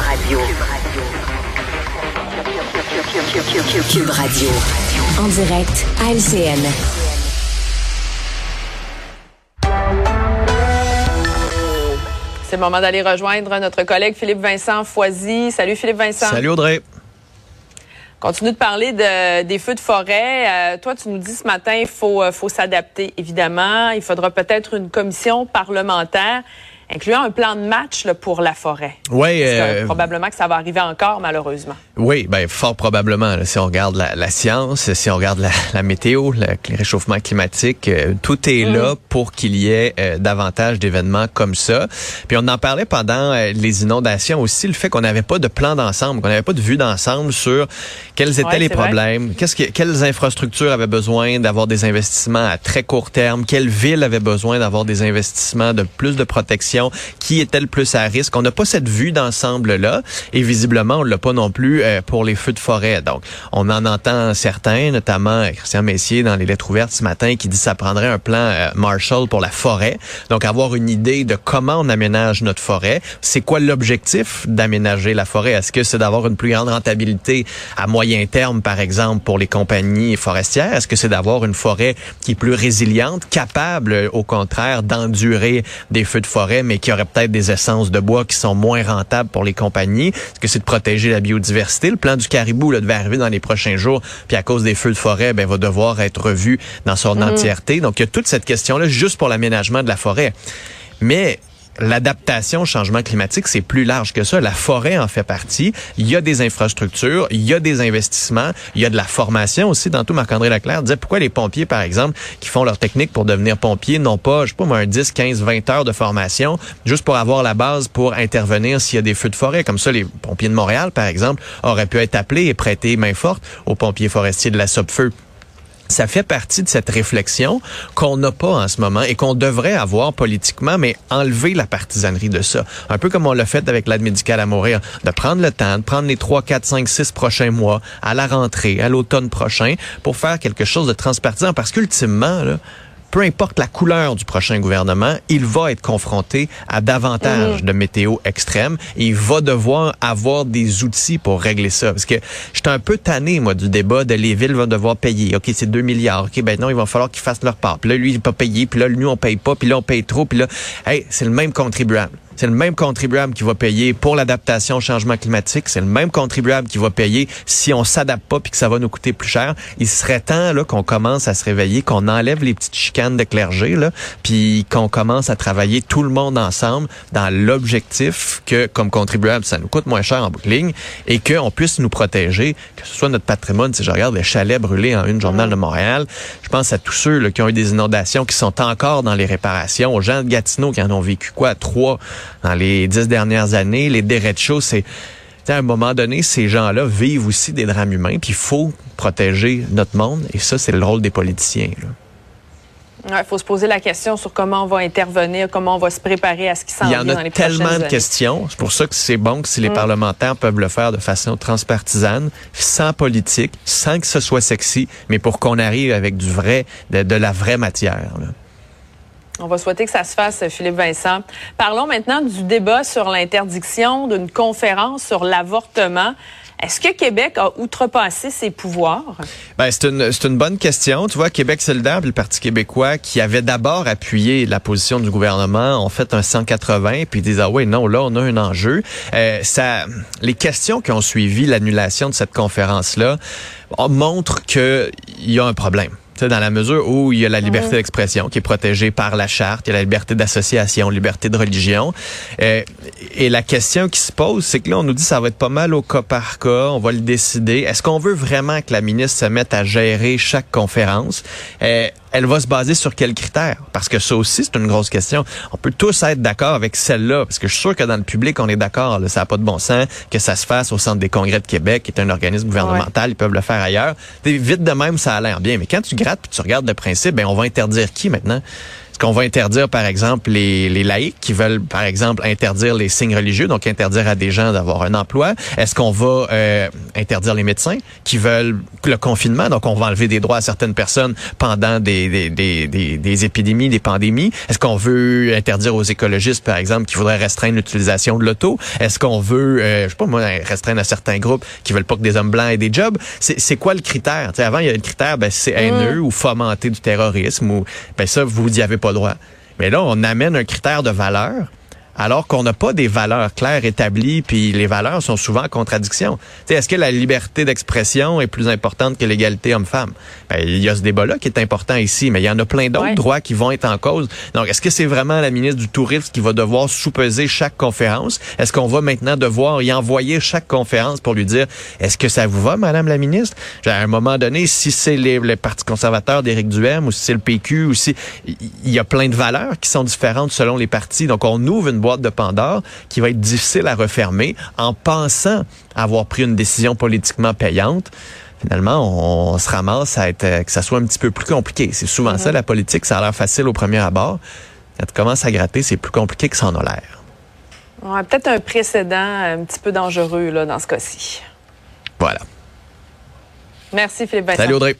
Radio. Cube Radio. En direct à LCN. C'est le moment d'aller rejoindre notre collègue Philippe Vincent Foisy. Salut Philippe Vincent. Salut Audrey. Continue de parler de, des feux de forêt. Euh, toi, tu nous dis ce matin, il faut, euh, faut s'adapter, évidemment. Il faudra peut-être une commission parlementaire incluant un plan de match là, pour la forêt. Oui. Euh, probablement que ça va arriver encore, malheureusement. Oui, ben fort probablement. Là, si on regarde la, la, science, si on regarde la, la météo, le, les réchauffements climatiques, euh, tout est mm. là pour qu'il y ait euh, davantage d'événements comme ça. Puis on en parlait pendant euh, les inondations aussi, le fait qu'on n'avait pas de plan d'ensemble, qu'on n'avait pas de vue d'ensemble sur quels étaient ouais, les problèmes, qu'est-ce que, quelles infrastructures avaient besoin d'avoir des investissements à très court terme, quelle ville avait besoin d'avoir des investissements de plus de protection qui était le plus à risque? On n'a pas cette vue d'ensemble-là et visiblement, on l'a pas non plus euh, pour les feux de forêt. Donc, on en entend certains, notamment euh, Christian Messier dans les lettres ouvertes ce matin, qui dit ça prendrait un plan euh, Marshall pour la forêt. Donc, avoir une idée de comment on aménage notre forêt. C'est quoi l'objectif d'aménager la forêt? Est-ce que c'est d'avoir une plus grande rentabilité à moyen terme, par exemple, pour les compagnies forestières? Est-ce que c'est d'avoir une forêt qui est plus résiliente, capable, au contraire, d'endurer des feux de forêt, mais qui aurait peut-être des essences de bois qui sont moins rentables pour les compagnies? Est-ce que c'est de protéger la biodiversité? Le plan du caribou là, devait arriver dans les prochains jours, puis à cause des feux de forêt, ben, va devoir être revu dans son mmh. entièreté. Donc, il y a toute cette question-là juste pour l'aménagement de la forêt. Mais l'adaptation au changement climatique, c'est plus large que ça. La forêt en fait partie. Il y a des infrastructures, il y a des investissements, il y a de la formation aussi. Dans tout, Marc-André Leclerc disait pourquoi les pompiers, par exemple, qui font leur technique pour devenir pompiers, n'ont pas, je sais pas moi, un 10, 15, 20 heures de formation juste pour avoir la base pour intervenir s'il y a des feux de forêt? Comme ça, les pompiers de Montréal, par exemple, auraient pu être appelés et prêter main forte aux pompiers forestiers de la Sopfeu ça fait partie de cette réflexion qu'on n'a pas en ce moment et qu'on devrait avoir politiquement, mais enlever la partisanerie de ça. Un peu comme on l'a fait avec l'aide médicale à mourir, de prendre le temps, de prendre les 3, 4, 5, 6 prochains mois à la rentrée, à l'automne prochain, pour faire quelque chose de transpartisan. Parce qu'ultimement, peu importe la couleur du prochain gouvernement, il va être confronté à davantage mmh. de météo extrême et il va devoir avoir des outils pour régler ça. Parce que j'étais un peu tanné, moi, du débat de les villes vont devoir payer. OK, c'est 2 milliards. OK, ben non, il va falloir qu'ils fassent leur part. Puis là, lui, il va pas payer. Puis là, nous, on paye pas. Puis là, on paye trop. Puis là, hey, c'est le même contribuable. C'est le même contribuable qui va payer pour l'adaptation au changement climatique. C'est le même contribuable qui va payer si on s'adapte pas puis que ça va nous coûter plus cher. Il serait temps là qu'on commence à se réveiller, qu'on enlève les petites chicanes de clergé là, puis qu'on commence à travailler tout le monde ensemble dans l'objectif que comme contribuable ça nous coûte moins cher en bout de ligne et qu'on puisse nous protéger, que ce soit notre patrimoine. Si je regarde les chalets brûlés en une journal de Montréal, je pense à tous ceux là, qui ont eu des inondations, qui sont encore dans les réparations, aux gens de Gatineau qui en ont vécu quoi? Trois dans les dix dernières années. Les derechos, c'est à un moment donné, ces gens-là vivent aussi des drames humains, puis il faut protéger notre monde, et ça, c'est le rôle des politiciens. Il ouais, faut se poser la question sur comment on va intervenir, comment on va se préparer à ce qui s'en vient dans les prochaines Il y en a tellement de questions. C'est pour ça que c'est bon que si les mm. parlementaires peuvent le faire de façon transpartisane, sans politique, sans que ce soit sexy, mais pour qu'on arrive avec du vrai, de, de la vraie matière. Là. On va souhaiter que ça se fasse, Philippe Vincent. Parlons maintenant du débat sur l'interdiction d'une conférence sur l'avortement. Est-ce que Québec a outrepassé ses pouvoirs? Ben, c'est une, c'est une bonne question. Tu vois, Québec solidaire le Parti québécois, qui avait d'abord appuyé la position du gouvernement, ont fait un 180, puis ils disent, ah oui, non, là, on a un enjeu. Euh, ça, les questions qui ont suivi l'annulation de cette conférence-là montrent qu'il y a un problème dans la mesure où il y a la liberté d'expression qui est protégée par la charte, il y a la liberté d'association, liberté de religion. Euh, et la question qui se pose, c'est que là, on nous dit que ça va être pas mal au cas par cas, on va le décider. Est-ce qu'on veut vraiment que la ministre se mette à gérer chaque conférence? Euh, elle va se baser sur quels critères? Parce que ça aussi, c'est une grosse question. On peut tous être d'accord avec celle-là, parce que je suis sûr que dans le public, on est d'accord. Ça n'a pas de bon sens que ça se fasse au Centre des congrès de Québec, qui est un organisme gouvernemental. Ouais. Ils peuvent le faire ailleurs. vite de même, ça a l'air bien. Mais quand tu grattes puis tu regardes le principe, ben on va interdire qui maintenant? Qu'on va interdire, par exemple, les, les laïcs qui veulent, par exemple, interdire les signes religieux, donc interdire à des gens d'avoir un emploi? Est-ce qu'on va euh, interdire les médecins qui veulent le confinement, donc on va enlever des droits à certaines personnes pendant des, des, des, des, des épidémies, des pandémies? Est-ce qu'on veut interdire aux écologistes, par exemple, qui voudraient restreindre l'utilisation de l'auto? Est-ce qu'on veut, euh, je sais pas moi, restreindre à certains groupes qui veulent pas que des hommes blancs aient des jobs? C'est quoi le critère? avant, il y a le critère, ben, c'est haineux mm. ou fomenter du terrorisme ou ben ça, vous n'y avez pas Mais là, on amène un critère de valeur alors qu'on n'a pas des valeurs claires établies, puis les valeurs sont souvent en contradiction. Est-ce que la liberté d'expression est plus importante que l'égalité homme-femme? Ben, il y a ce débat-là qui est important ici, mais il y en a plein d'autres droits qui vont être en cause. Donc, est-ce que c'est vraiment la ministre du Tourisme qui va devoir sous-peser chaque conférence? Est-ce qu'on va maintenant devoir y envoyer chaque conférence pour lui dire, est-ce que ça vous va, Madame la ministre? À un moment donné, si c'est les, les partis conservateurs d'Éric Duhem ou si c'est le PQ ou si il y a plein de valeurs qui sont différentes selon les partis. Donc, on ouvre une boîte de Pandore qui va être difficile à refermer en pensant avoir pris une décision politiquement payante finalement, on, se ramasse à être, euh, que ça soit un petit peu plus compliqué. C'est souvent ça, la politique. Ça a l'air facile au premier abord. Quand tu commences à gratter, c'est plus compliqué que ça en a l'air. Ouais, Peut-être un précédent un petit peu dangereux là, dans ce cas-ci. Voilà. Merci, Philippe Salut, Audrey.